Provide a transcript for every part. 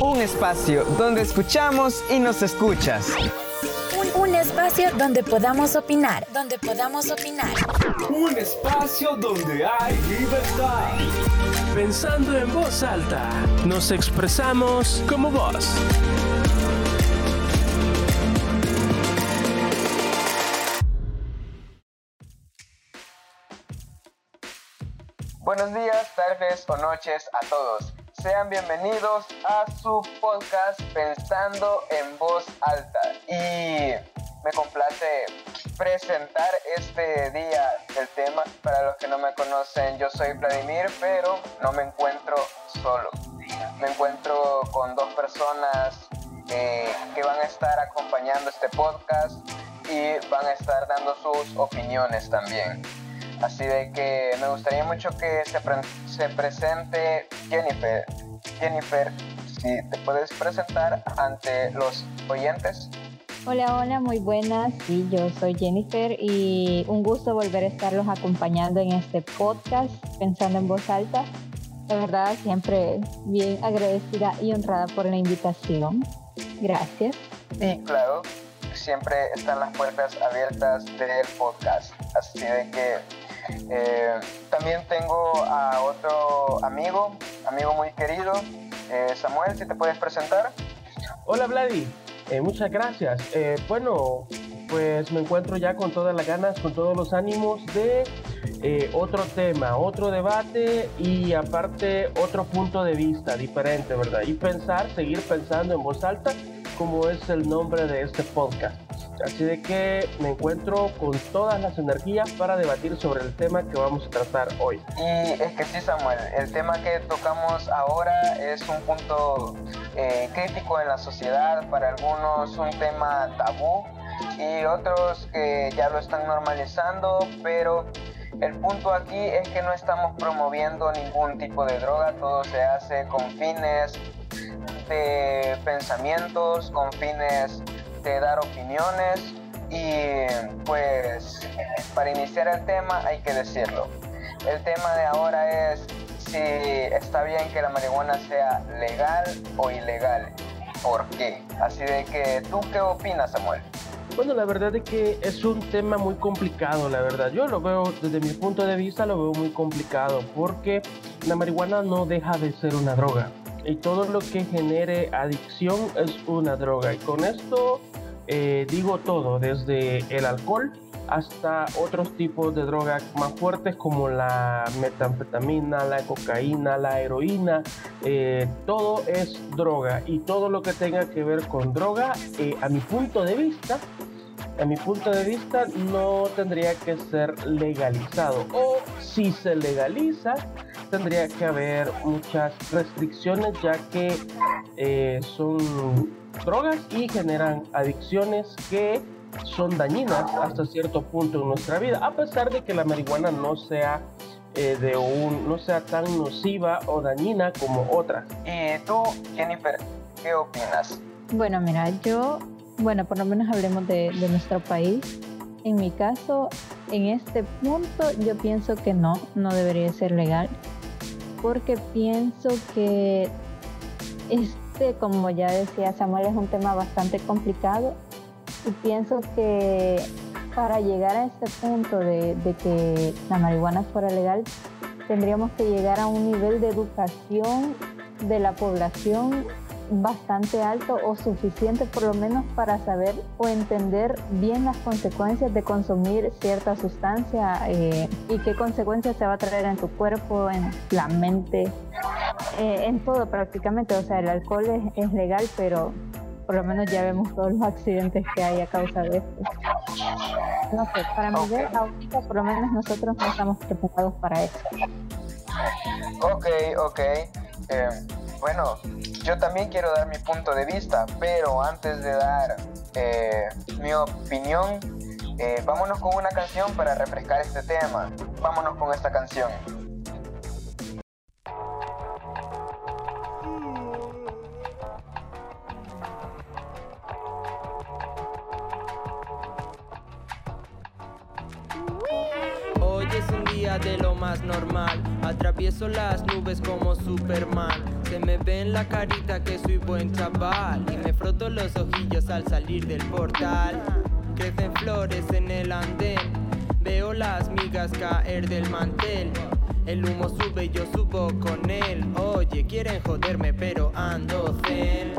Un espacio donde escuchamos y nos escuchas. Un, espacio donde podamos opinar, donde podamos opinar. Un espacio donde hay libertad. Pensando en voz alta, nos expresamos como vos. Buenos días, tardes o noches a todos. Sean bienvenidos a su podcast Pensando en Voz Alta. Y me complace presentar este día el tema. Para los que no me conocen, yo soy Vladimir, pero no me encuentro solo. Me encuentro con dos personas eh, que van a estar acompañando este podcast y van a estar dando sus opiniones también. Así de que me gustaría mucho que se, se presente Jennifer. Jennifer, si te puedes presentar ante los oyentes. Hola, hola, muy buenas. Sí, yo soy Jennifer y un gusto volver a estarlos acompañando en este podcast, pensando en voz alta. La verdad, siempre bien agradecida y honrada por la invitación. Gracias. Y claro, siempre están las puertas abiertas del podcast. Así de que eh, también tengo a otro amigo, amigo muy querido, eh, Samuel, si te puedes presentar. Hola Vladi, eh, muchas gracias. bueno, pues me encuentro ya con todas las ganas, con todos los ánimos de otro tema, otro debate y aparte otro punto de vista diferente, ¿verdad? Y pensar, seguir pensando en voz alta, como es el nombre de este podcast. Así de que me encuentro con todas las energías para debatir sobre el tema que vamos a tratar hoy. Y es que sí, Samuel, el tema que tocamos ahora es un punto eh, crítico en la sociedad, para algunos un tema tabú y otros que ya lo están normalizando, pero el punto aquí es que no estamos promoviendo ningún tipo de droga, todo se hace con fines de pensamientos, con fines de dar opiniones y pues para iniciar el tema hay que decirlo. El tema de ahora es si está bien que la marihuana sea legal o ilegal. ¿Por qué? Así de que, ¿tú qué opinas, Samuel? Bueno, la verdad es que es un tema muy complicado, la verdad. Yo lo veo, desde mi punto de vista, lo veo muy complicado porque la marihuana no deja de ser una droga. Y todo lo que genere adicción es una droga. Y con esto eh, digo todo, desde el alcohol hasta otros tipos de drogas más fuertes como la metanfetamina, la cocaína, la heroína, eh, todo es droga y todo lo que tenga que ver con droga, eh, a mi punto de vista, a mi punto de vista no tendría que ser legalizado o si se legaliza tendría que haber muchas restricciones ya que son drogas y generan adicciones que son dañinas hasta cierto punto en nuestra vida, a pesar de que la marihuana no sea eh, de un, no sea tan nociva o dañina como otras. ¿Y tú, Jennifer, qué opinas? Bueno, mira, yo, bueno, por lo menos hablemos de, de nuestro país. En mi caso, en este punto, yo pienso que no, no debería ser legal, porque pienso que es como ya decía Samuel, es un tema bastante complicado. Y pienso que para llegar a este punto de, que la marihuana fuera legal, tendríamos que llegar a un nivel de educación de la población bastante alto o suficiente por lo menos para saber o entender bien las consecuencias de consumir cierta sustancia eh, y qué consecuencias se va a traer en tu cuerpo, en la mente, eh, en todo prácticamente. O sea, el alcohol es, legal, pero por lo menos ya vemos todos los accidentes que hay a causa de esto. No sé, para mí ahorita por lo menos nosotros no estamos preparados para eso. Ok, ok. Eh, bueno, yo también quiero dar mi punto de vista, pero antes de dar eh, mi opinión, eh, vámonos con una canción para refrescar este tema. Vámonos con esta canción. Hoy es un día de lo más normal, atravieso las nubes como la carita que soy buen chaval y me froto los ojillos al salir del portal. Crecen flores en el andén, veo las migas caer del mantel. El humo sube y yo subo con él. Oye, quieren joderme, pero ando zen.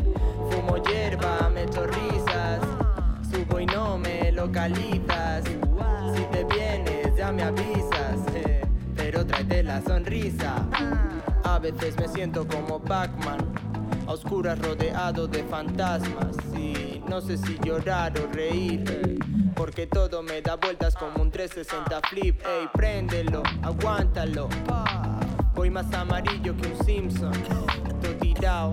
Fumo hierba, me echo risas. Subo y no me localizas. Si te vienes, ya me avisas. eh, pero tráete la sonrisa. A veces me siento como Pac-Man. A oscuras rodeado de fantasmas. Y no sé si llorar o reír. eh, Porque todo me da vueltas como un 360 flip. Ey, préndelo, aguántalo. Voy más amarillo que un Simpson. Todo tirado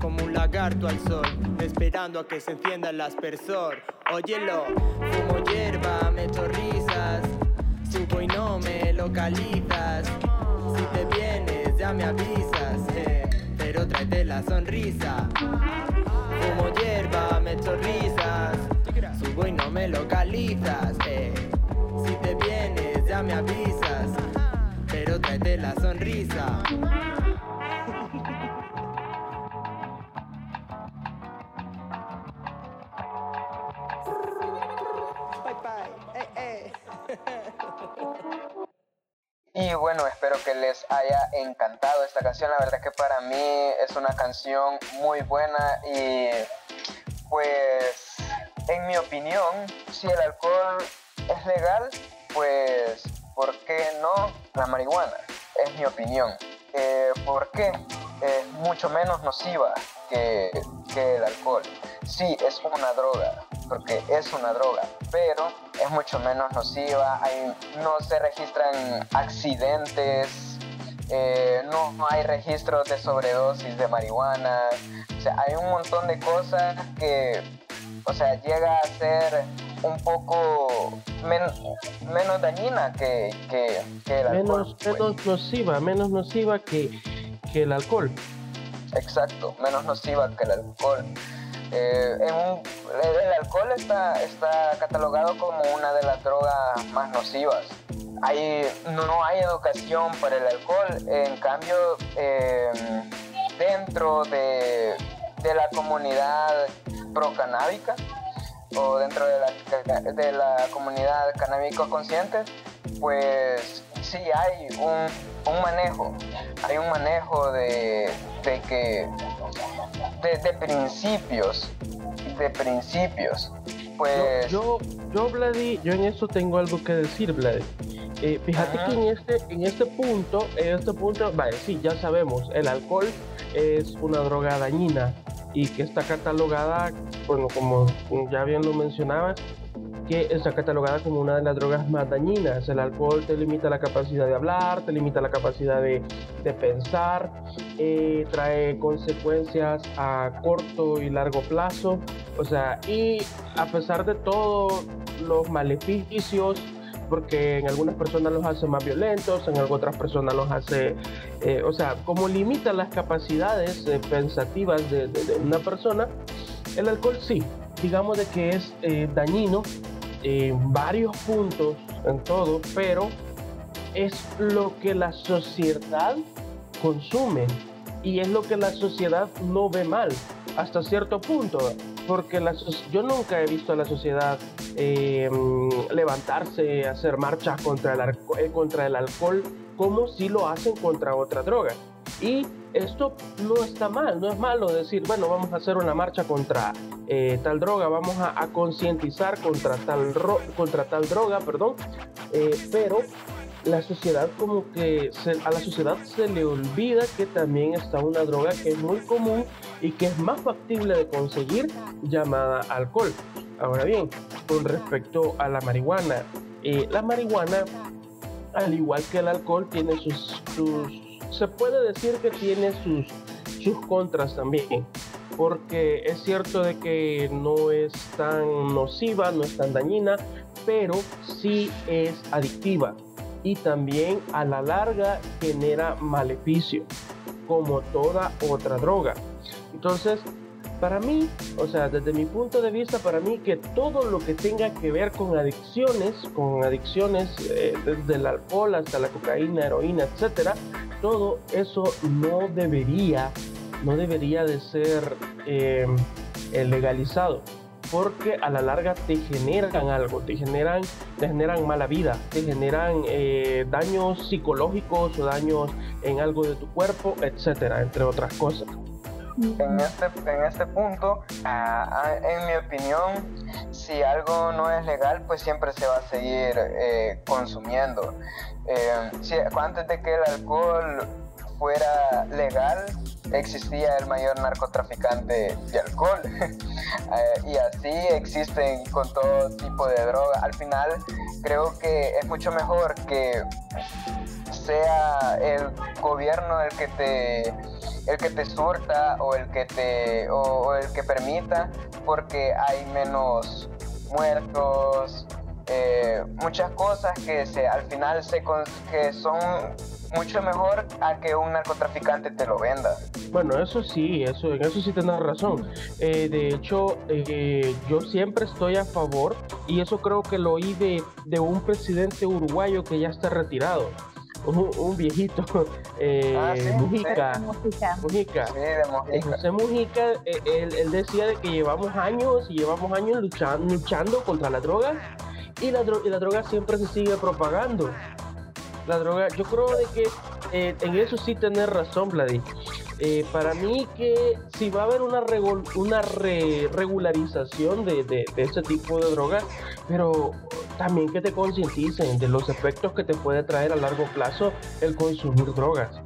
como un lagarto al sol. Esperando a que se encienda el aspersor. Óyelo, fumo hierba, me risas. Subo y no me localizas. Si te vienes, ya me avisas. La sonrisa. Fumo hierba, me echo risas. Subo y no me localizas. eh. Si te vienes, ya me avisas. Pero tráete la sonrisa. Espero que les haya encantado esta canción. La verdad que para mí es una canción muy buena y pues en mi opinión, si el alcohol es legal, pues ¿por qué no la marihuana? Es mi opinión. Eh, ¿Por qué? Es mucho menos nociva que, que el alcohol. Sí, es una droga, porque es una droga, pero es mucho menos nociva, hay- no se registran accidentes, eh, no, no hay registros de sobredosis de marihuana, o sea, hay un montón de cosas que, o sea, llega a ser un poco men- menos dañina que, que, que el alcohol. Menos, pues. menos nociva, menos nociva que, que el alcohol. Exacto, menos nociva que el alcohol. Eh, el, alcohol está, catalogado como una de las drogas más nocivas. Hay, no hay educación para el alcohol, en cambio, eh, dentro de, la comunidad procanábica o dentro de la, comunidad canábico consciente, pues sí hay un manejo, hay un manejo de, de que de, de principios, de principios, pues Yo, yo, Vladi, yo en eso tengo algo que decir, Vladi. Eh, fíjate Ajá. que en este, en este punto, en este punto, vale, sí, ya sabemos, el alcohol es una droga dañina y que está catalogada, bueno, como ya bien lo mencionabas, que está catalogada como una de las drogas más dañinas. El alcohol te limita la capacidad de hablar, te limita la capacidad de, de pensar, eh, trae consecuencias a corto y largo plazo. O sea, y a pesar de todos los maleficios, porque en algunas personas los hace más violentos, en otras personas los hace, eh, o sea, como limita las capacidades eh, pensativas de, de- de una persona, el alcohol sí, digamos de que es eh, dañino en varios puntos, en todo, pero es lo que la sociedad consume y es lo que la sociedad no ve mal hasta cierto punto porque la yo nunca he visto a la sociedad eh, levantarse hacer marchas contra el, eh, contra el alcohol como si lo hacen contra otra droga y esto no está mal, no es malo decir, bueno, vamos a hacer una marcha contra eh, tal droga, vamos a, concientizar contra tal, contra tal droga, perdón, eh, pero la sociedad como que a la sociedad se le olvida que también está una droga que es muy común y que es más factible de conseguir llamada alcohol. Ahora bien, con respecto a la marihuana, eh, la marihuana, al igual que el alcohol, tiene sus- se puede decir que tiene sus, sus contras también. Porque es cierto de que no es tan nociva, no es tan dañina, pero sí es adictiva y también a la larga genera maleficio, como toda otra droga. Entonces, para mí, o sea, desde mi punto de vista, para mí que todo lo que tenga que ver con adicciones, con adicciones eh, desde el alcohol hasta la cocaína, heroína, etcétera, todo eso no debería no debería de ser eh, legalizado porque a la larga te generan algo, te generan, te generan mala vida, te generan eh, daños psicológicos o daños en algo de tu cuerpo, etcétera, entre otras cosas. En este, en este punto, en mi opinión, si algo no es legal, pues siempre se va a seguir eh, consumiendo. Eh, antes de que el alcohol fuera legal, existía el mayor narcotraficante de alcohol. Eh, y así existen con todo tipo de droga. Al final, creo que es mucho mejor que sea el gobierno el que te el que te surta o el que te o, el que permita porque hay menos muertos eh, muchas cosas que se al final se que son mucho mejor a que un narcotraficante te lo venda. Bueno, eso sí, eso, eso sí tienes razón. Eh, de hecho, eh, yo siempre estoy a favor, y eso creo que lo oí de, de un presidente uruguayo que ya está retirado. Un, viejito, eh, ah, Mujica, Mujica, Sí, de Mujica. José Mujica, él, él, decía de que llevamos años y llevamos años luchando, luchando contra la droga y la, y la droga siempre se sigue propagando la droga, yo creo de que eh, en eso sí tener razón, Vladi. Eh, para mí que si va a haber una, una regularización de, de, ese tipo de drogas, pero también que te concienticen de los efectos que te puede traer a largo plazo el consumir drogas.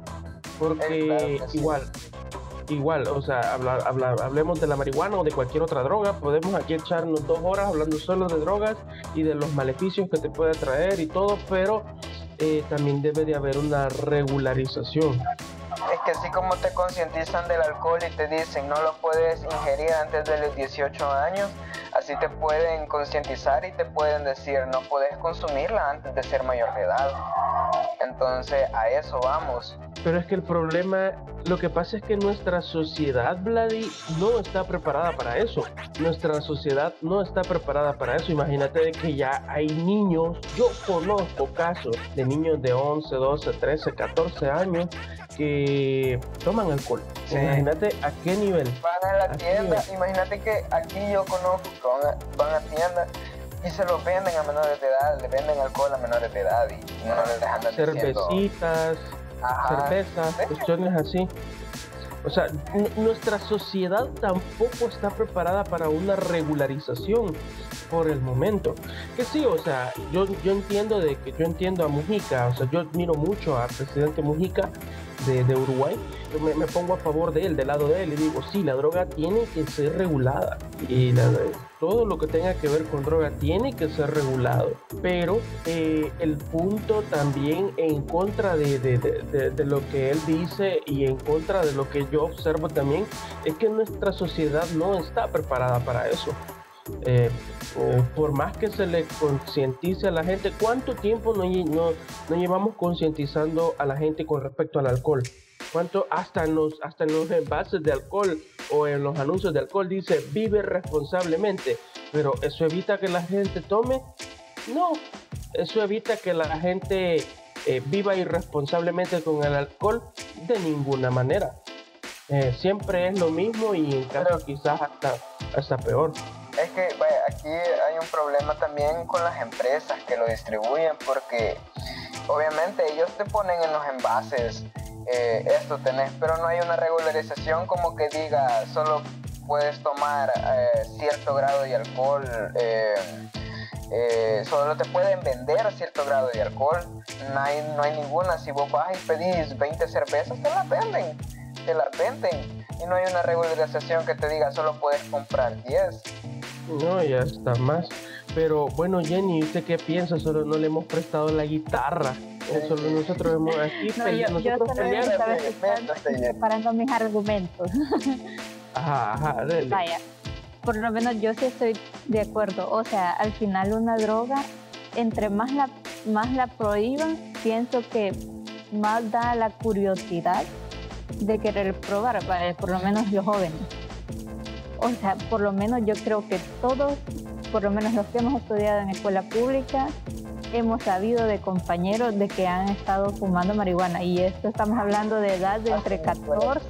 Porque igual, igual, o sea, hablemos de la marihuana o de cualquier otra droga, podemos aquí echarnos dos horas hablando solo de drogas y de los maleficios que te puede traer y todo, pero eh, también debe de haber una regularización. Es que así como te concientizan del alcohol y te dicen no lo puedes ingerir antes de los 18 años, así te pueden concientizar y te pueden decir no puedes consumirla antes de ser mayor de edad. Entonces a eso vamos. Pero es que el problema, lo que pasa es que nuestra sociedad, Vladi, no está preparada para eso. Nuestra sociedad no está preparada para eso. Imagínate que ya hay niños, yo conozco casos de niños de 11, 12, 13, 14 años que toman alcohol. Imagínate a qué nivel. Van a la tienda, imagínate que aquí yo conozco, van a tienda y se lo venden a menores de edad, le venden alcohol a menores de edad y no les dejan de Cervecitas, cervezas, cuestiones así. O sea, nuestra sociedad tampoco está preparada para una regularización por el momento. Que sí, o sea, yo, yo entiendo de que yo entiendo a Mujica, o sea, yo admiro mucho al presidente Mujica de, Uruguay, me, pongo a favor de él, del lado de él, y digo, sí, la droga tiene que ser regulada y todo lo que tenga que ver con droga tiene que ser regulado, pero eh, el punto también en contra de, de, de, lo que él dice y en contra de lo que yo observo también es que nuestra sociedad no está preparada para eso. Eh, eh, por más que se le concientice a la gente, ¿cuánto tiempo no, no, no llevamos concientizando a la gente con respecto al alcohol? ¿Cuánto hasta en, los, hasta en los envases de alcohol o en los anuncios de alcohol dice vive responsablemente? Pero eso evita que la gente tome. No, eso evita que la gente eh, viva irresponsablemente con el alcohol de ninguna manera. siempre es lo mismo y en caso quizás hasta, hasta peor. Que aquí hay un problema también con las empresas que lo distribuyen porque obviamente ellos te ponen en los envases eh, esto tenés, pero no hay una regularización como que diga solo puedes tomar eh, cierto grado de alcohol. Eh, solo te pueden vender cierto grado de alcohol. No hay, no hay ninguna. Si vos vas y pedís 20 cervezas, te las venden. Te las venden. Y no hay una regularización que te diga solo puedes comprar 10. No, ya está más. Pero bueno, Jenny, ¿usted qué piensa? Solo no le hemos prestado la guitarra. Solo nosotros hemos aquí no, yo, nosotros yo preparando mis argumentos. Ajá, ajá. Vaya, por lo menos yo sí estoy de acuerdo. O sea, al final una droga, entre más la, más la prohíban, pienso que más da la curiosidad de querer probar, por lo menos los jóvenes o sea, por lo menos yo creo que todos, por lo menos los que hemos estudiado en escuela pública, hemos sabido de compañeros de que han estado fumando marihuana. Y esto estamos hablando de edad de entre 14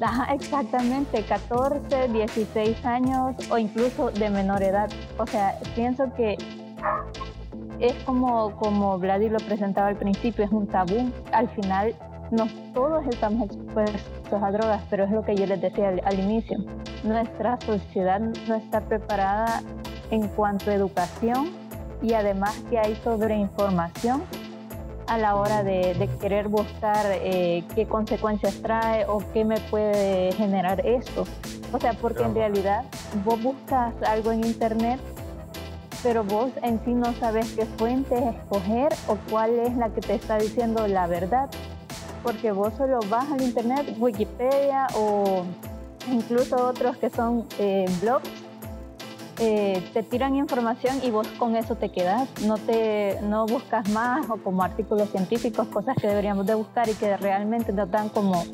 Ajá, exactamente, 14, 16 años o incluso de menor edad. O sea, pienso que es como, como Vladi lo presentaba al principio, es un tabú. Al final, no todos estamos expuestos a drogas, pero es lo que yo les decía al, inicio. Nuestra sociedad no está preparada en cuanto a educación y además que hay sobreinformación a la hora de, querer buscar eh, qué consecuencias trae o qué me puede generar esto. O sea, porque en realidad vos buscas algo en internet, pero vos en sí no sabes qué fuente escoger o cuál es la que te está diciendo la verdad. Porque vos solo vas al internet, Wikipedia o incluso otros que son eh, blogs eh, te tiran información y vos con eso te quedas, no, te, no buscas más o como artículos científicos, cosas que deberíamos de buscar y que realmente nos dan como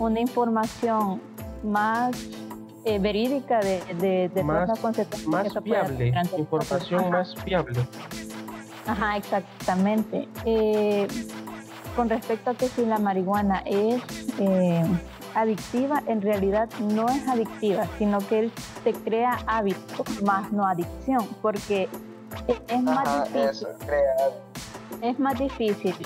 una información más eh, verídica de, de, de más, todas las Más fiable, información más fiable. Ajá, exactamente. Eh, con respecto a que si la marihuana es adictiva en realidad no es adictiva, sino que él te crea hábito, más no adicción, porque es más difícil. es más difícil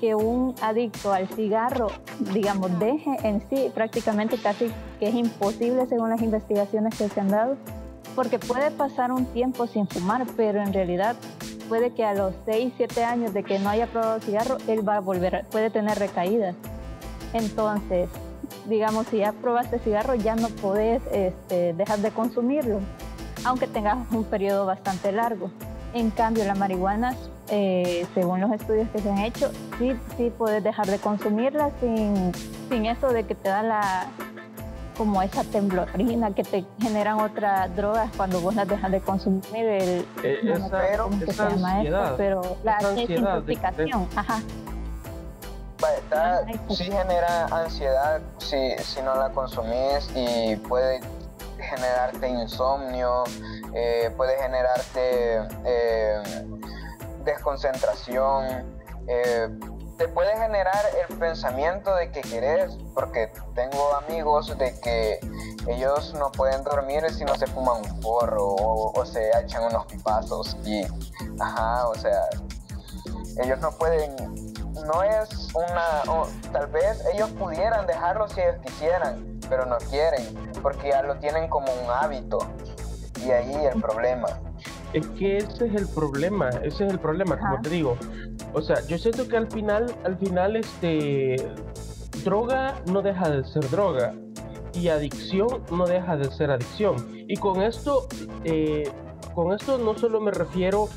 que un adicto al cigarro, digamos, deje en sí prácticamente casi que es imposible según las investigaciones que se han dado, porque puede pasar un tiempo sin fumar, pero en realidad puede que a los 6, 7 años de que no haya probado cigarro, él va a volver, puede tener recaídas. Entonces, digamos, si ya probaste cigarro, ya no podés este, dejar de consumirlo, aunque tengas un periodo bastante largo. En cambio, la marihuana, eh, según los estudios que se han hecho, sí, sí puedes dejar de consumirla sin, sin eso de que te da la como esa temblorina que te generan otras drogas cuando vos las dejas de consumir el eh, esa, se llama ansiedad, pero la desintoxicación, ajá. Sí genera ansiedad si, si, no la consumís y puede generarte insomnio, eh, puede generarte eh, desconcentración, eh, te puede generar el pensamiento de que querés, porque tengo amigos de que ellos no pueden dormir si no se fuman un porro o, o se echan unos pipazos y, ajá, o sea, ellos no pueden no es una, tal vez ellos pudieran dejarlo si ellos quisieran, pero no quieren, porque ya lo tienen como un hábito. Y ahí el problema. Es que ese es el problema, ese es el problema, como te digo. O sea, yo siento que al final, al final, este, droga no deja de ser droga y adicción no deja de ser adicción. Y con esto, eh, con esto no solo me refiero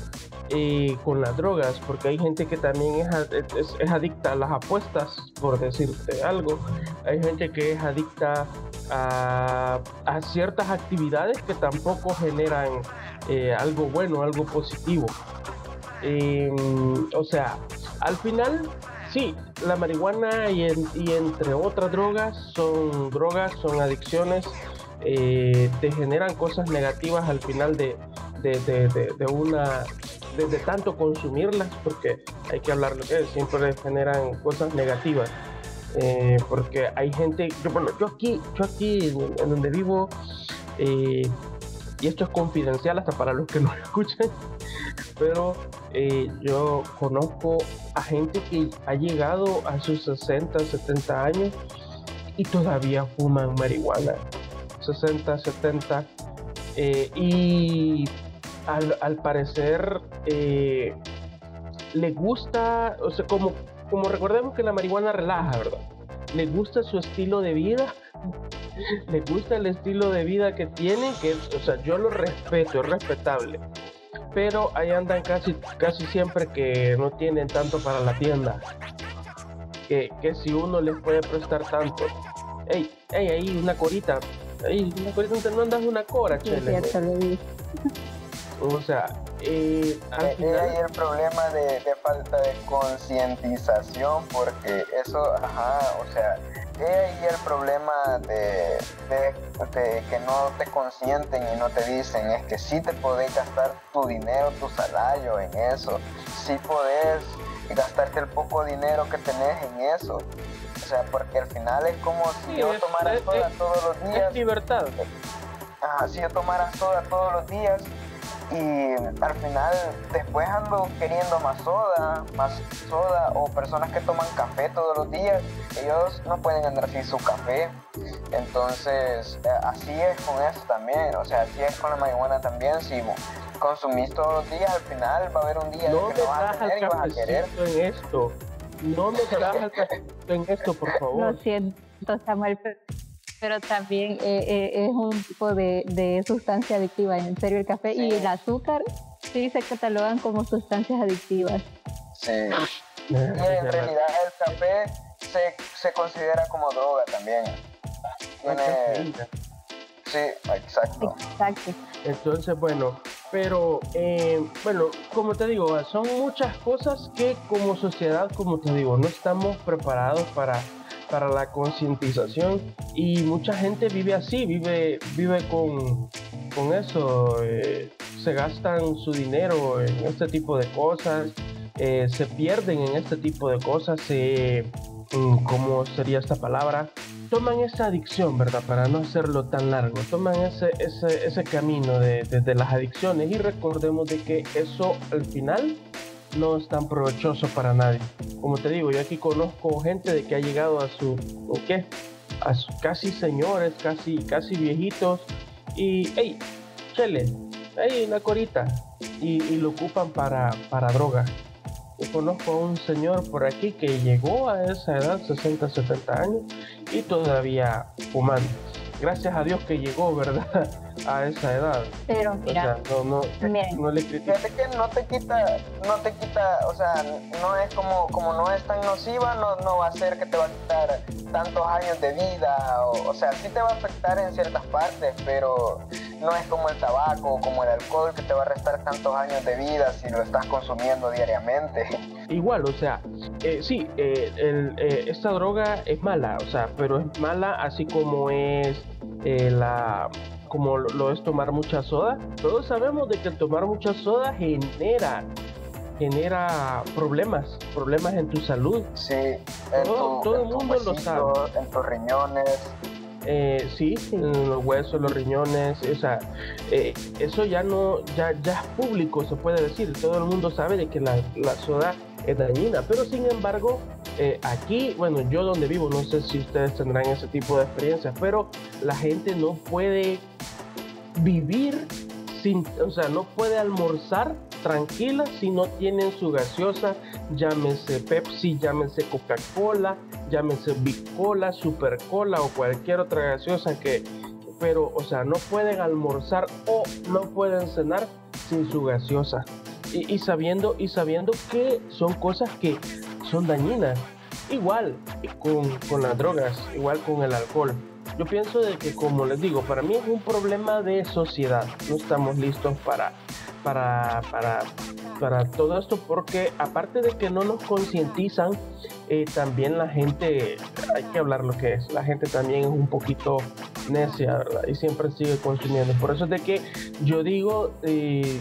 eh, con las drogas, porque hay gente que también es, es, adicta a las apuestas, por decirte algo. Hay gente que es adicta a, a ciertas actividades que tampoco generan eh, algo bueno, algo positivo. Em, o sea, al final, sí, la marihuana y, entre otras drogas son drogas, son adicciones, eh, te generan cosas negativas al final de, de, de, una desde tanto consumirlas, porque hay que hablar lo que siempre generan cosas negativas. Eh, porque hay gente, yo, bueno, yo aquí, yo aquí en, donde vivo, y esto es confidencial hasta para los que no escuchan, pero eh, yo conozco a gente que ha llegado a sus 60, 70 años y todavía fuman marihuana. 60, 70. y al, parecer eh, le gusta, o sea, como, como recordemos que la marihuana relaja, ¿verdad? Le gusta su estilo de vida, le gusta el estilo de vida que tiene, que o sea, yo lo respeto, es respetable. Pero ahí andan casi, casi siempre que no tienen tanto para la tienda. Que, que si uno les puede prestar tanto. Ey, ey, ahí una corita. Ey, una corita, no andas una cora, chele. O sea, eh, al eh, final... ahí el problema de, falta de concientización, porque eso, ajá, o sea, es ahí el problema de, que no te consienten y no te dicen, es que sí te podés gastar tu dinero, tu salario en eso, sí podés gastarte el poco dinero que tenés en eso, O sea, porque al final es como si Sí, yo tomara soda todos los días. Es libertad. Ajá, si yo tomara soda todos los días y al final después ando queriendo más soda, más soda o personas que toman café todos los días, ellos no pueden andar sin su café. Entonces, eh, así es con eso también, o sea, así es con la marihuana también, si consumís todos los días, al final va a haber un día No que no vas a tener y vas a querer. en esto. No me en esto, por Lo favor. siento, Samuel, pero también eh, eh, es un tipo de, de sustancia adictiva. En serio, el café y el azúcar sí se catalogan como sustancias adictivas. Sí. Y en realidad el café se, se considera como droga también. La Tiene, sí, exacto. Exacto. Entonces, bueno, pero eh, bueno, como te digo, son muchas cosas que como sociedad, como te digo, no estamos preparados para, para la concientización y mucha gente vive así, vive, vive con, con eso, eh, se gastan su dinero en este tipo de cosas, eh, se pierden en este tipo de cosas, se, mm, ¿cómo sería esta palabra? toman esa adicción, ¿verdad? Para no hacerlo tan largo, toman ese, ese, ese camino de, de- de las adicciones y recordemos de que eso al final no es tan provechoso para nadie. Como te digo, yo aquí conozco gente de que ha llegado a su, ¿o qué? A sus casi señores, casi, casi viejitos y, hey, chele, hey, una corita y, y lo ocupan para, para droga. Yo conozco a un señor por aquí que llegó a esa edad, 60, 70 años, y todavía fumando. Gracias a Dios que llegó, ¿verdad? A esa edad. Pero O mira, sea, no, no, miren, no le critico. Fíjate que no te quita, no te quita, o sea, no es como, como no es tan nociva, no, no va a ser que te va a quitar tantos años de vida, o, o sea, sí te va a afectar en ciertas partes, pero no es como el tabaco, como el alcohol que te va a restar tantos años de vida si lo estás consumiendo diariamente. Igual, o sea, eh, sí, eh, el, eh, esta droga es mala, o sea, pero es mala así como es eh, la como lo, lo es tomar mucha soda. Todos sabemos de que tomar mucha soda genera genera problemas, problemas en tu salud. Sí, en Todo- tu- todo en el mundo lo huesitos, En tus riñones. Eh, sí, en los huesos, los riñones, o sea, eh, eso ya no, ya, ya es público, se puede decir. Todo el mundo sabe de que la, la soda es dañina, pero sin embargo, eh, aquí, bueno, yo donde vivo, no sé si ustedes tendrán ese tipo de experiencias, pero la gente no puede vivir sin, o sea, no puede almorzar tranquila si no tienen su gaseosa, llámese Pepsi, llámese Coca-Cola, llámese Big Cola, Super Cola o cualquier otra gaseosa que, pero, o sea, no pueden almorzar o no pueden cenar sin su gaseosa. Y, sabiendo, y sabiendo que son cosas que son dañinas. Igual con, con las drogas, igual con el alcohol. Yo pienso de que, como les digo, para mí es un problema de sociedad. No estamos listos para, para, para, para todo esto porque aparte de que no nos concientizan, eh, también la gente, hay que hablar lo que es, la gente también es un poquito necia, ¿verdad? Y siempre sigue consumiendo. Por eso es de que yo digo, eh,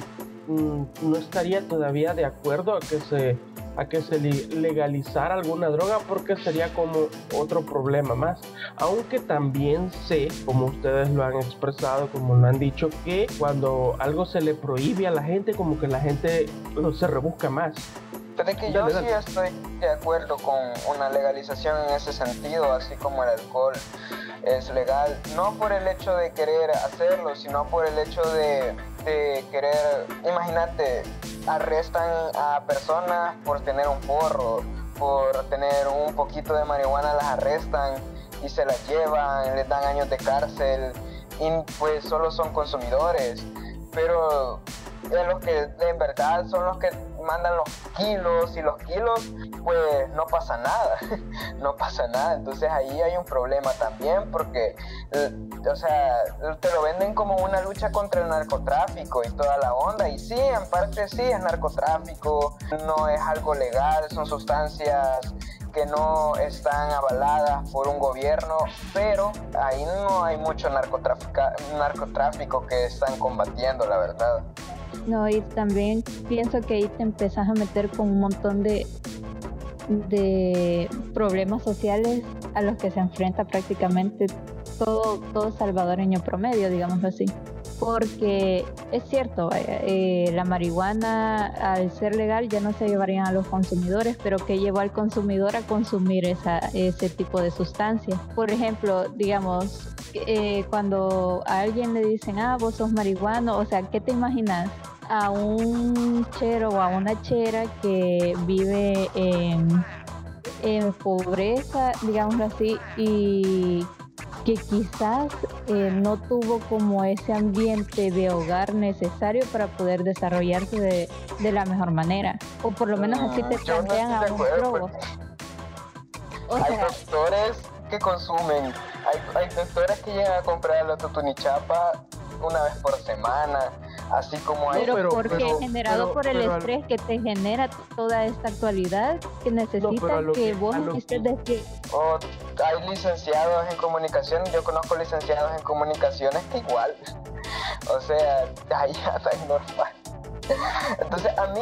no estaría todavía de acuerdo a que se a que se li- legalizara alguna droga porque sería como otro problema más. Aunque también sé, como ustedes lo han expresado, como lo han dicho, que cuando algo se le prohíbe a la gente, como que la gente no se rebusca más. Pero que yo Dale, sí dale. estoy de acuerdo con una legalización en ese sentido, así como el alcohol es legal, no por el hecho de querer hacerlo, sino por el hecho de, de querer, imagínate, arrestan a personas por tener un porro, por tener un poquito de marihuana, las arrestan y se las llevan, les dan años de cárcel y pues solo son consumidores, pero de los que en verdad son los que mandan los kilos y los kilos, pues no pasa nada, no pasa nada. Entonces ahí hay un problema también porque, eh, o sea, te lo venden como una lucha contra el narcotráfico y toda la onda. Y sí, en parte sí es narcotráfico, no es algo legal, son sustancias que no están avaladas por un gobierno, pero ahí no hay mucho narcotráfico que están combatiendo, la verdad. No, y también pienso que ahí te empezás a meter con un montón de, de problemas sociales a los que se enfrenta prácticamente todo, todo salvadoreño promedio, digamos así. Porque es cierto, eh, la marihuana al ser legal ya no se llevarían a los consumidores, pero que llevó al consumidor a consumir esa, ese tipo de sustancias. Por ejemplo, digamos, eh, cuando a alguien le dicen, ah, vos sos marihuano, o sea, ¿qué te imaginas? A un chero o a una chera que vive en, en pobreza, digámoslo así, y que quizás eh, no tuvo como ese ambiente de hogar necesario para poder desarrollarse de, de la mejor manera. O por lo menos así te Mm, no plantean a un acuerdo, drogo. O hay sea, doctores que consumen, hay, hay doctores que llegan a comprar la tutunichapa una vez por semana, así como hay... pero, pero- porque pero- generado pero- por el al- estrés que te genera toda esta actualidad que necesita a lo que, que- vos estés que- despierto. O hay licenciados en comunicación, yo conozco licenciados en comunicaciones que igual, o sea, ahí ya está normal. Entonces a mí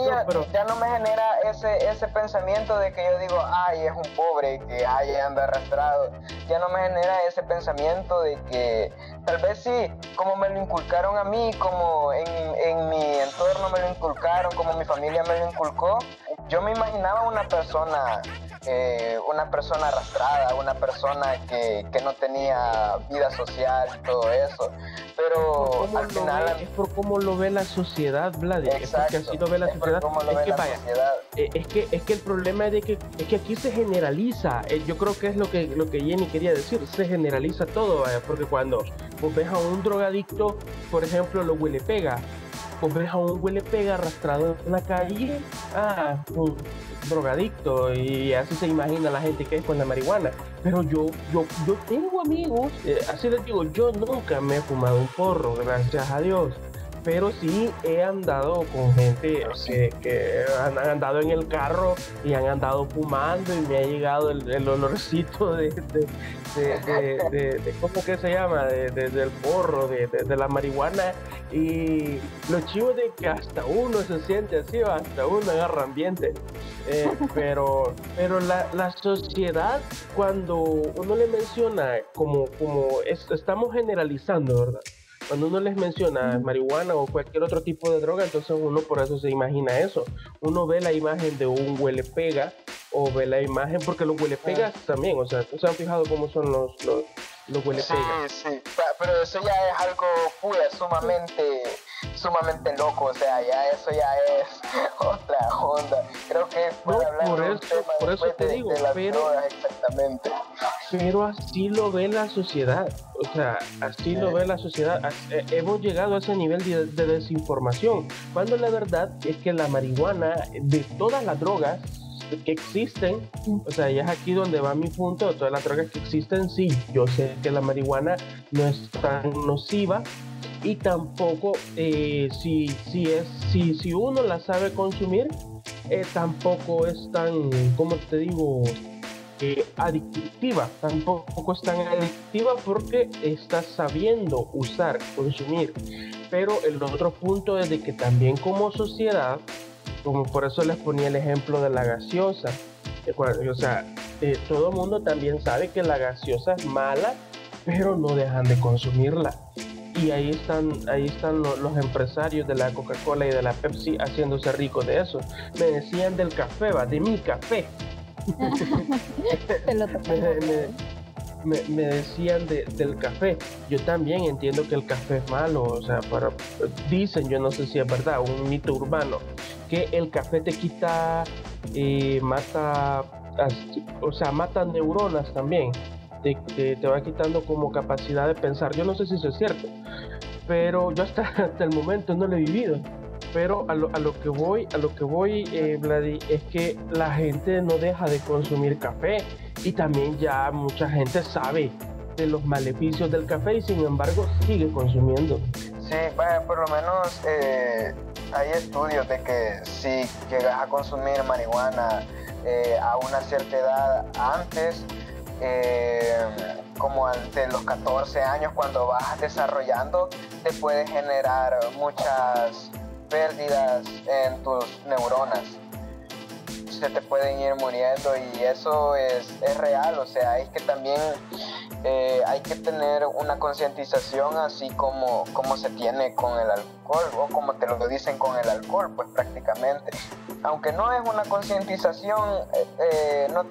ya, no me genera ese, ese pensamiento de que yo digo, ay, es un pobre que ay, anda arrastrado. Ya no me genera ese pensamiento de que tal vez sí, como me lo inculcaron a mí, como en, en mi entorno me lo inculcaron, como mi familia me lo inculcó, yo me imaginaba una persona eh, una persona arrastrada, una persona que, que no tenía vida social y todo eso. Pero ¿Cómo al final... ve? es por cómo lo ve la sociedad, Vlad. Es porque así lo ve la es por sociedad. cómo lo Es ve que la vaya, sociedad. eh, es que es que el problema es de que es que aquí se generaliza. Eh, yo creo que es lo que lo que Jenny quería decir. Se generaliza todo, vaya, porque cuando vos ves a un drogadicto, por ejemplo, lo huele pega. Vos ves a un huele pega arrastrado en la calle, ah, un drogadicto y así se imagina la gente que es con la marihuana. Pero yo, yo, yo tengo amigos, eh, así les digo, yo nunca me he fumado un porro, gracias a Dios. Pero sí he andado con gente que, que han, han andado en el carro y han andado fumando y me ha llegado el, el olorcito de, de, de, ¿cómo que se llama? De, de- del porro, de, la marihuana. Y lo chivo de que hasta uno se siente así, hasta uno agarra ambiente. Eh, pero pero la, la sociedad, cuando uno le menciona como, como es- estamos generalizando, ¿verdad? Cuando uno les menciona marihuana o cualquier otro tipo de droga, entonces uno por eso se imagina eso. Uno ve la imagen de un huele pega o ve la imagen, porque los huele pegas también, o sea, ¿se han fijado cómo son los, los, los huele Sí, pegas? sí, pa- pero eso ya es algo pura, sumamente, sumamente loco, o sea, ya eso ya es otra onda. Creo que No, para hablar por eso- por eso te de- digo, de pero- exactamente. Pero así lo ve la sociedad, o sea, así lo ve la sociedad. Eh, Hemos llegado a ese nivel de, de desinformación, cuando la verdad es que la marihuana, de todas las drogas que existen, o sea, ya es aquí donde va mi punto, de todas las drogas que existen, sí, yo sé que la marihuana no es tan nociva y tampoco eh, si, si, es, si, si uno la sabe consumir, eh, tampoco es tan, ¿cómo te digo? eh, adictiva, tampoco es tan adictiva porque estás sabiendo usar, consumir. Pero el otro punto es de que también como sociedad, como por eso les ponía el ejemplo de la gaseosa, o sea, eh, todo el mundo también sabe que la gaseosa es mala, pero no dejan de consumirla. Y ahí están, ahí están lo- los empresarios de la Coca-Cola y de la Pepsi haciéndose ricos de eso. Me decían del café, va, de mi café. Te lo me, me- decían de- del café. Yo también entiendo que el café es malo, o sea, para, dicen, yo no sé si es verdad, un mito urbano, que el café te quita, eh, mata, o sea, mata neuronas también. Te, te- te va quitando como capacidad de pensar. Yo no sé si eso es cierto, pero yo hasta, hasta el momento no lo he vivido. Pero a lo, a lo que voy, a lo que voy, eh, Vladi, es que la gente no deja de consumir café y también ya mucha gente sabe de los maleficios del café y sin embargo sigue consumiendo. Sí, vaya, por lo menos eh, hay estudios de que si llegas a consumir marihuana eh, a una cierta edad antes, eh, como de los 14 años, cuando vas desarrollando, te puede generar muchas pérdidas en tus neuronas. Se te pueden ir muriendo y eso es, es real, o sea, hay que también eh, hay que tener una concientización así como, como se tiene con el alcohol o como te lo dicen con el alcohol, pues prácticamente. Aunque no es una concientización, eh, eh, no,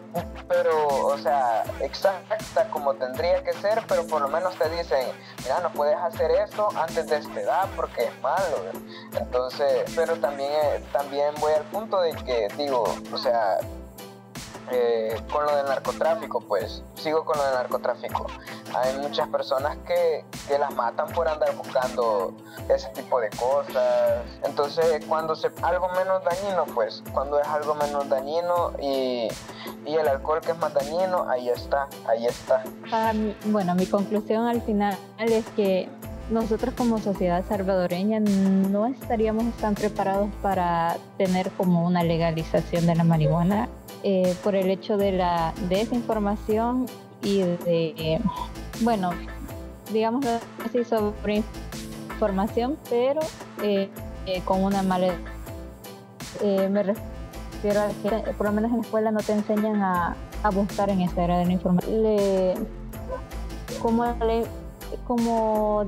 pero, o sea, exacta como tendría que ser, pero por lo menos te dicen, mira, no puedes hacer esto antes de esta edad porque es malo. Entonces, pero también, también voy al punto de que digo, o sea, eh, con lo del narcotráfico, pues sigo con lo del narcotráfico. Hay muchas personas que, que, las matan por andar buscando ese tipo de cosas. Entonces, cuando se algo menos dañino, pues cuando es algo menos dañino y, y el alcohol que es más dañino, ahí está, ahí está. bueno, mi conclusión al final es que nosotros como sociedad salvadoreña no estaríamos tan preparados para tener como una legalización de la marihuana eh, por el hecho de la desinformación y de, bueno, digamos así sobre información, pero eh, eh, con una mala... me refiero a que por lo menos en la escuela no te enseñan a, a buscar en esta era de la información. Le, como, le, como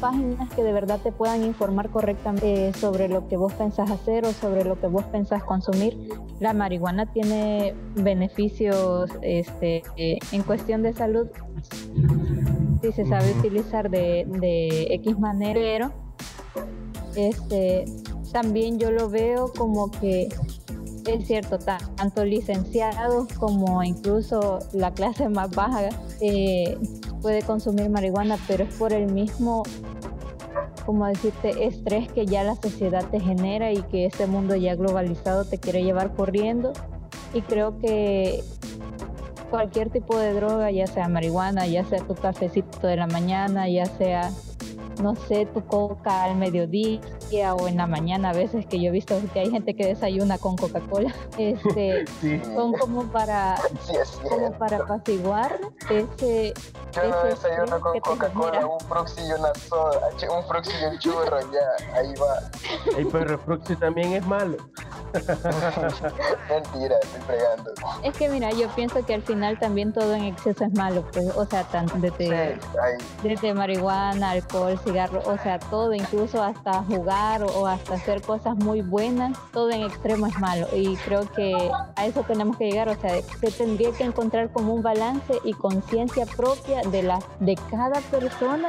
páginas que de verdad te puedan informar correctamente sobre lo que vos pensás hacer o sobre lo que vos pensás consumir. La marihuana tiene beneficios este, eh, en cuestión de salud si se sabe utilizar de, de X manera, pero este, también yo lo veo como que es cierto, tanto licenciados como incluso la clase más baja eh, puede consumir marihuana, pero es por el mismo, como decirte, estrés que ya la sociedad te genera y que este mundo ya globalizado te quiere llevar corriendo. Y creo que cualquier tipo de droga, ya sea marihuana, ya sea tu cafecito de la mañana, ya sea no sé, tu coca al mediodía o en la mañana, a veces que yo he visto que hay gente que desayuna con Coca-Cola, este, son como para, como para apaciguar ese... Yo no desayuno con Coca-Cola, un Fruxy y una soda, un Fruxy y un churro, ya, ahí va. Pero el Fruxy también es malo. Mentira, estoy fregando. Es que mira, yo pienso que al final también todo en exceso es malo, pues, o sea, tanto desde, desde marihuana, alcohol, cigarro, o sea, todo, incluso hasta jugar o, hasta hacer cosas muy buenas, todo en extremo es malo. Y creo que a eso tenemos que llegar, o sea, se tendría que encontrar como un balance y conciencia propia de, la, de cada persona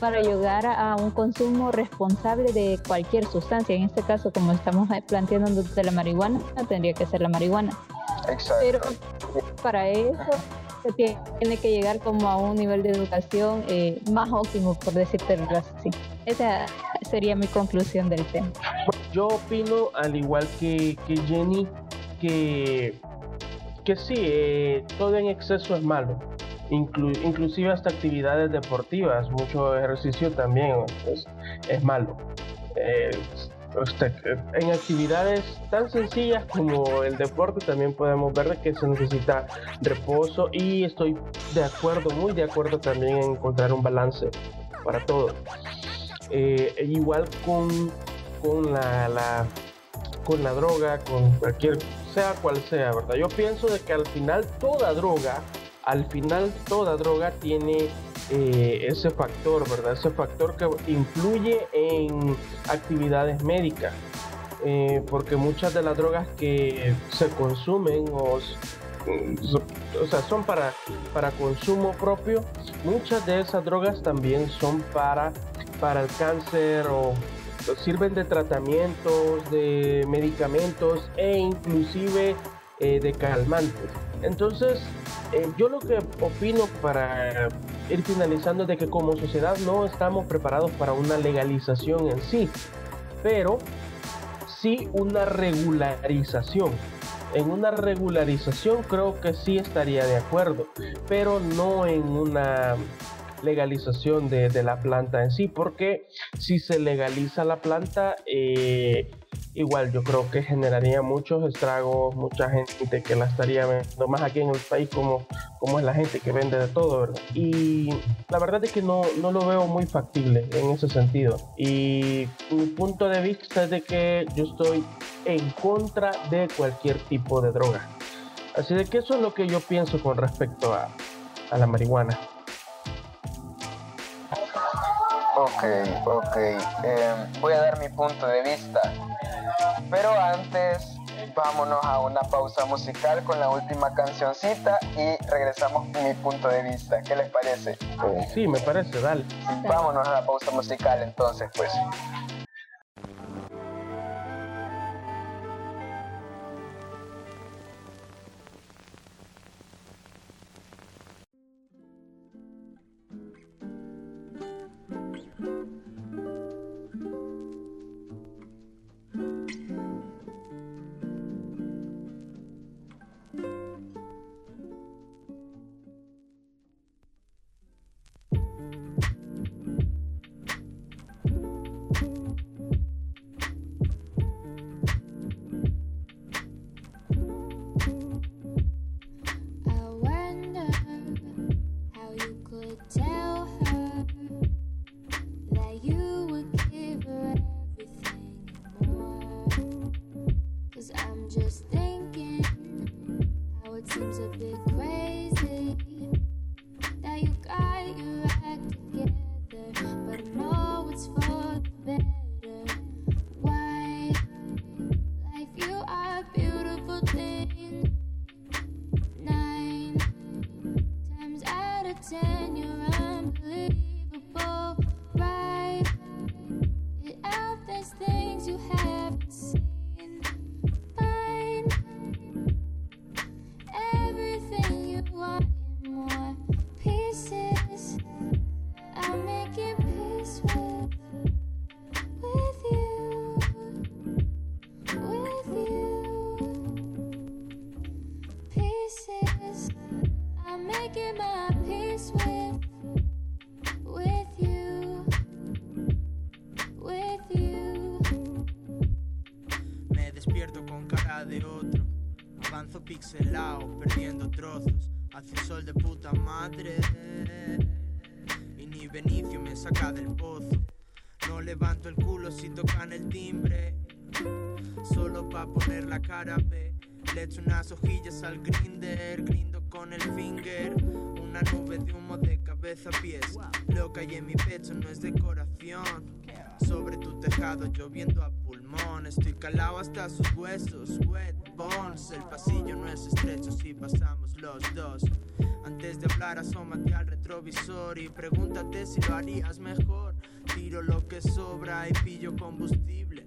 para llegar a un consumo responsable de cualquier sustancia. En este caso, como estamos planteando de la marihuana, tendría que ser la marihuana. Exacto. Pero para eso se tiene que llegar como a un nivel de educación eh, más óptimo, por decirte así. Esa sería mi conclusión del tema. Yo opino, al igual que, que Jenny, que, que sí, eh, todo en exceso es malo. inclusive hasta actividades deportivas, mucho ejercicio también es, es malo. Eh, en actividades tan sencillas como el deporte también podemos ver que se necesita reposo y estoy de acuerdo, muy de acuerdo también en encontrar un balance para todo. Eh, igual con, con la, con la droga, con cualquier, sea cual sea, ¿verdad? Yo pienso de que al final toda droga, al final toda droga tiene eh, ese factor, ¿verdad? Ese factor que influye en actividades médicas. Eh, porque muchas de las drogas que se consumen o, o sea, son para, para consumo propio, muchas de esas drogas también son para, para el cáncer o sirven de tratamientos, de medicamentos e inclusive eh, de calmantes. Entonces, yo lo que opino para ir finalizando de que como sociedad no estamos preparados para una legalización en sí, pero sí una regularización. En una regularización creo que sí estaría de acuerdo, pero no en una legalización de, de, la planta en sí, porque si se legaliza la planta, eh, igual yo creo que generaría muchos estragos, mucha gente que la estaría viendo, más aquí en el país como, como es la gente que vende de todo, ¿verdad? Y la verdad es que no, no lo veo muy factible en ese sentido. Y mi punto de vista es de que yo estoy en contra de cualquier tipo de droga. Así de que eso es lo que yo pienso con respecto a, a la marihuana. Ok, ok. Eh, voy a dar mi punto de vista. Pero antes, vámonos a una pausa musical con la última cancioncita y regresamos con mi punto de vista. ¿Qué les parece? Sí, me parece, dale. Vámonos a la pausa musical entonces, pues. Le echo unas hojillas al grinder, grindo con el finger. Una nube de humo de cabeza a pies. Lo que hay en mi pecho no es decoración. Sobre tu tejado lloviendo a pulmón. Estoy calado hasta sus huesos, wet bones. El pasillo no es estrecho si pasamos los dos. Antes de hablar, asómate al retrovisor y pregúntate si lo harías mejor. Tiro lo que sobra y pillo combustible.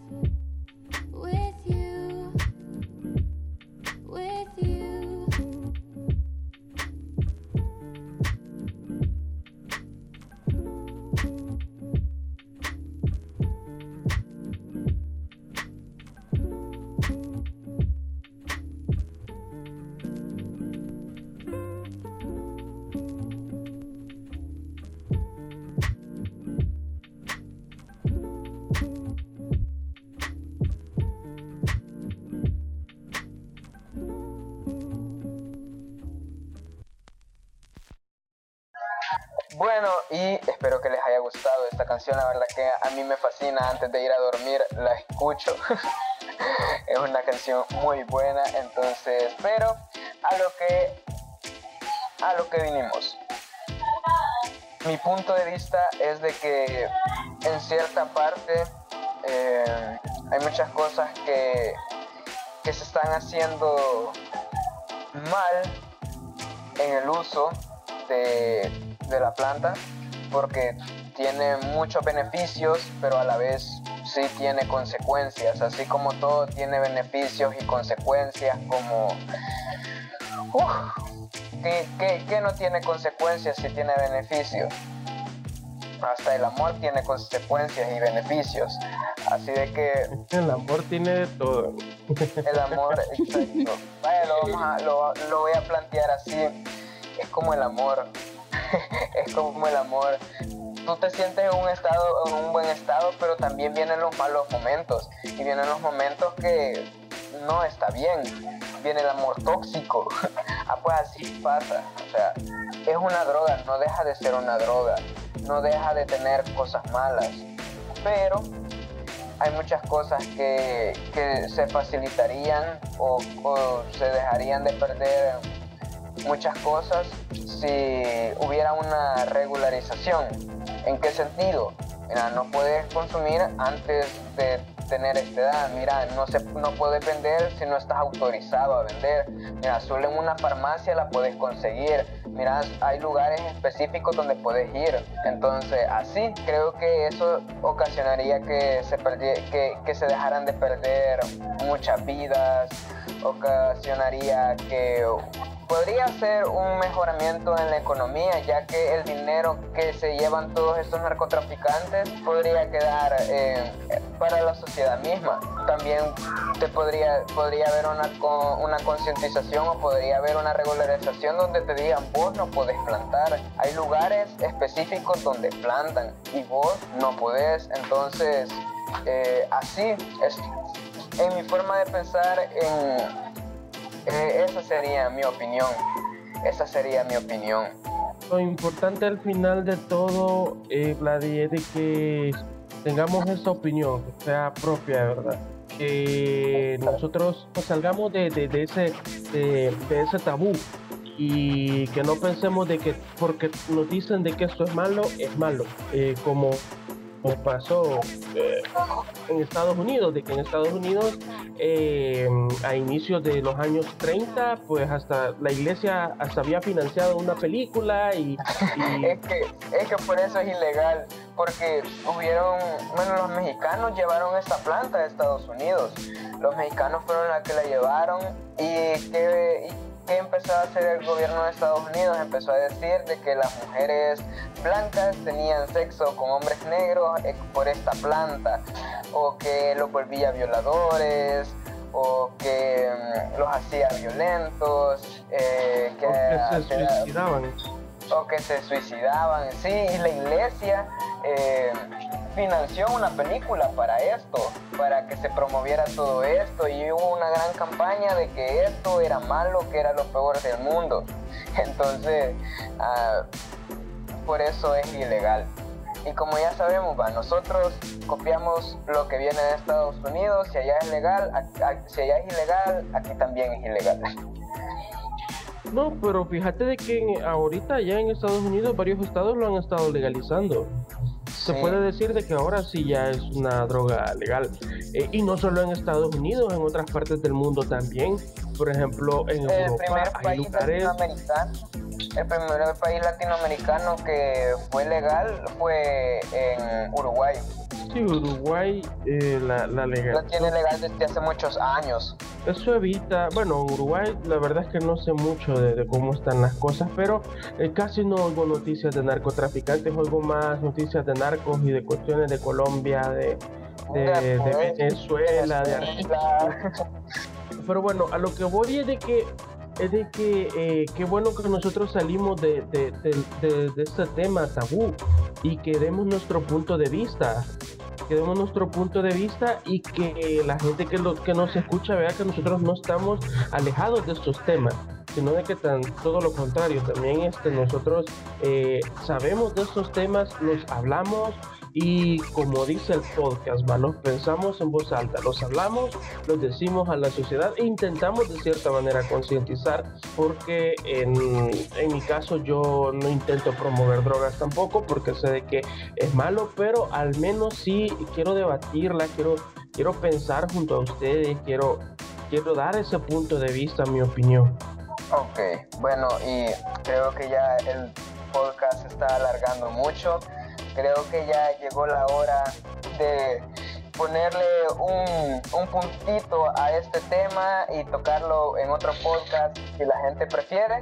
La verdad que a mí me fascina. Antes de ir a dormir la escucho. es una canción muy buena. Entonces, pero a lo que a lo que vinimos. Mi punto de vista es de que en cierta parte eh, hay muchas cosas que, que se están haciendo mal en el uso de de la planta porque tiene muchos beneficios, pero a la vez sí tiene consecuencias, así como todo tiene beneficios y consecuencias, como, uf, ¿qué, qué, qué no tiene consecuencias si tiene beneficios? Hasta el amor tiene consecuencias y beneficios. Así de que El amor tiene de todo. el amor, exacto. Vaya, lo, a- lo- lo voy a plantear así. Es como el amor. es como el amor. Tú te sientes en un estado, en un buen estado, pero también vienen los malos momentos. Y vienen los momentos que no está bien. Viene el amor tóxico. ah, pues así pasa. O sea, es una droga, no deja de ser una droga. No deja de tener cosas malas. Pero hay muchas cosas que, que se facilitarían o, o se dejarían de perder muchas cosas si hubiera una regularización. ¿En qué sentido? Mira, no puedes consumir antes de tener esta edad. Mira, no, se, no puedes vender si no estás autorizado a vender. Mira, solo en una farmacia la puedes conseguir. Mira, hay lugares específicos donde puedes ir. Entonces, así creo que eso ocasionaría que se, que, que se dejaran de perder muchas vidas, ocasionaría que podría ser un mejoramiento en la economía, ya que el dinero que se llevan todos estos narcotraficantes podría quedar eh, para la sociedad misma. También te podría, podría haber una, una concientización o podría haber una regularización donde te digan vos no podés plantar. Hay lugares específicos donde plantan y vos no podés. Entonces, eh, así es en mi forma de pensar en eh, esa sería mi opinión. Esa sería mi opinión. Lo importante al final de todo, eh, Vladi, es que tengamos esa opinión, que sea propia, ¿verdad? Que nosotros nos salgamos de ese, de, de ese tabú y que no pensemos de que porque nos dicen de que esto es malo, es malo. Eh, como, como pasó eh, en Estados Unidos, de que en Estados Unidos eh, a inicios de los años 30, pues hasta la iglesia hasta había financiado una película y, Es que, es que por eso es ilegal. Porque hubieron, bueno, los mexicanos llevaron esta planta a Estados Unidos. Los mexicanos fueron los que la llevaron y que empezó a hacer el gobierno de Estados Unidos. Empezó a decir de que las mujeres blancas tenían sexo con hombres negros eh, por esta planta. O que los volvía violadores. O que mm, los hacía violentos. eh, que o que se hacía- suicidaban. o que se suicidaban. Sí, y la iglesia eh, financió una película para esto, para que se promoviera todo esto y hubo una gran campaña de que esto era malo, que era lo peor del mundo. Entonces, ah, por eso es ilegal. Y como ya sabemos, va, nosotros copiamos lo que viene de Estados Unidos, si allá es legal, si allá es ilegal, aquí también es ilegal. No, pero fíjate de que ahorita ya en Estados Unidos varios estados lo han estado legalizando. Se puede decir de que ahora sí ya es una droga legal. Eh, y no solo en Estados Unidos, en otras partes del mundo también. Por ejemplo, en el Europa primer hay país lugares... latinoamericano el primer país latinoamericano que fue legal fue en Uruguay Sí, Uruguay eh, la, la legal. tiene legal desde hace muchos años Eso evita, bueno, en Uruguay la verdad es que no sé mucho de, de cómo están las cosas, pero eh, casi no oigo noticias de narcotraficantes, oigo más noticias de narcos y de cuestiones de Colombia, de, de, de Venezuela, de. Argentina. Pero bueno, a lo que voy es de que es de que eh, qué bueno que nosotros salimos de, de, de- este tema tabú y que demos nuestro punto de vista que demos nuestro punto de vista y que la gente que, lo, que nos escucha vea que nosotros no estamos alejados de estos temas sino de que tan, todo lo contrario también este, nosotros eh, sabemos de estos temas los hablamos y como dice el podcast, ¿va? los pensamos en voz alta, los hablamos, los decimos a la sociedad e intentamos de cierta manera concientizar, porque en, en mi caso yo no intento promover drogas tampoco, porque sé de que es malo, pero al menos sí quiero debatirla, quiero, quiero pensar junto a ustedes, quiero, quiero dar ese punto de vista, mi opinión. ok bueno y creo que ya el podcast se está alargando mucho creo que ya llegó la hora de ponerle un, un puntito a este tema y tocarlo en otro podcast si la gente prefiere,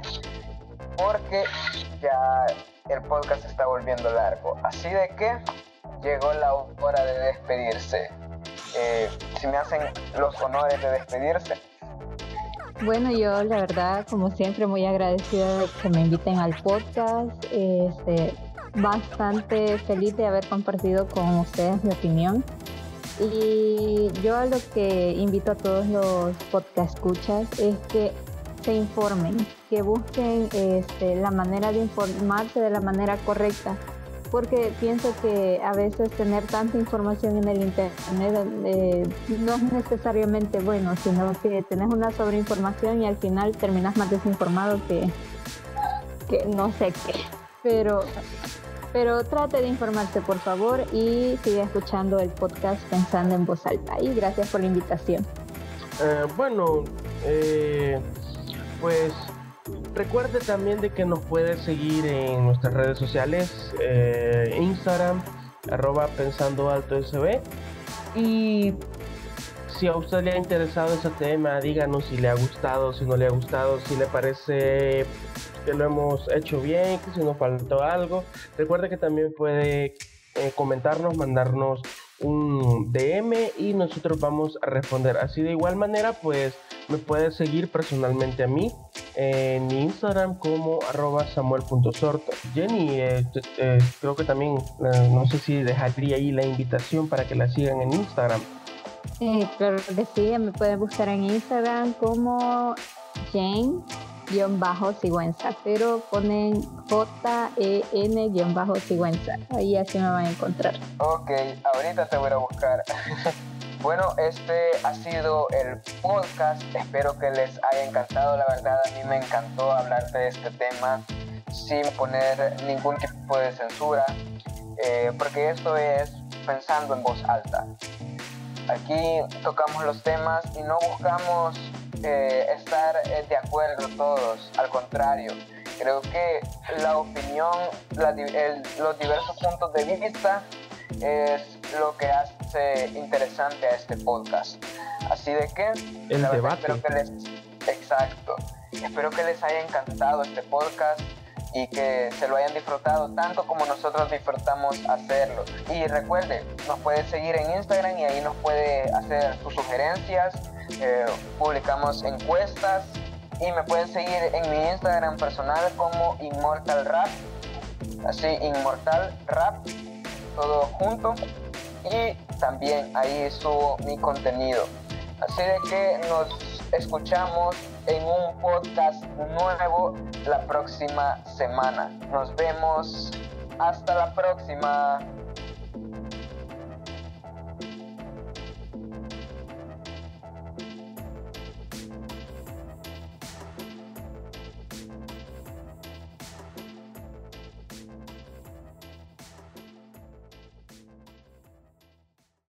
porque ya el podcast está volviendo largo. Así de que llegó la hora de despedirse. Eh, si me hacen los honores de despedirse. Bueno, yo la verdad, como siempre, muy agradecida de que me inviten al podcast. Este, bastante feliz de haber compartido con ustedes mi opinión. Y yo a lo que invito a todos los podcast escuchas es que se informen, que busquen este, la manera de informarse de la manera correcta. Porque pienso que a veces tener tanta información en el internet eh, no es necesariamente bueno, sino que tenés una sobreinformación y al final terminas más desinformado que, que no sé qué. Pero pero trate de informarse, por favor, y siga escuchando el podcast Pensando en Voz Alta. Y gracias por la invitación. Eh, bueno, eh, pues recuerde también de que nos puede seguir en nuestras redes sociales, eh, Instagram, arroba Pensando Alto. Y si a usted le ha interesado ese tema, díganos si le ha gustado, si no le ha gustado, si le parece que lo hemos hecho bien, que si nos faltó algo. Recuerde que también puede eh, comentarnos, mandarnos un DM y nosotros vamos a responder. Así de igual manera, pues me puede seguir personalmente a mí en Instagram como arroba samuel.sorto. Jenny, eh, eh, creo que también, no sé si dejaría ahí la invitación para que la sigan en Instagram. claro que sí, me pueden buscar en Instagram como Jane bajo sigüenza, pero ponen J-E-N bajo sigüenza. Ahí así me van a encontrar. Ok, ahorita te voy a buscar. bueno, este ha sido el podcast. Espero que les haya encantado. La verdad, a mí me encantó hablar de este tema sin poner ningún tipo de censura, eh, porque esto es pensando en voz alta. Aquí tocamos los temas y no buscamos eh, estar eh, de acuerdo todos, al contrario, creo que la opinión, los diversos puntos de vista es lo que hace interesante a este podcast. Así de que, el debate. espero que les, exacto, espero que les haya encantado este podcast y que se lo hayan disfrutado tanto como nosotros disfrutamos hacerlo. Y recuerde, nos puede seguir en Instagram y ahí nos puede hacer sus sugerencias eh, publicamos encuestas y me pueden seguir en mi Instagram personal como Immortal Rap, así Inmortal Rap, todo junto. Y también ahí subo mi contenido. Así de que nos escuchamos en un podcast nuevo la próxima semana. Nos vemos. Hasta la próxima.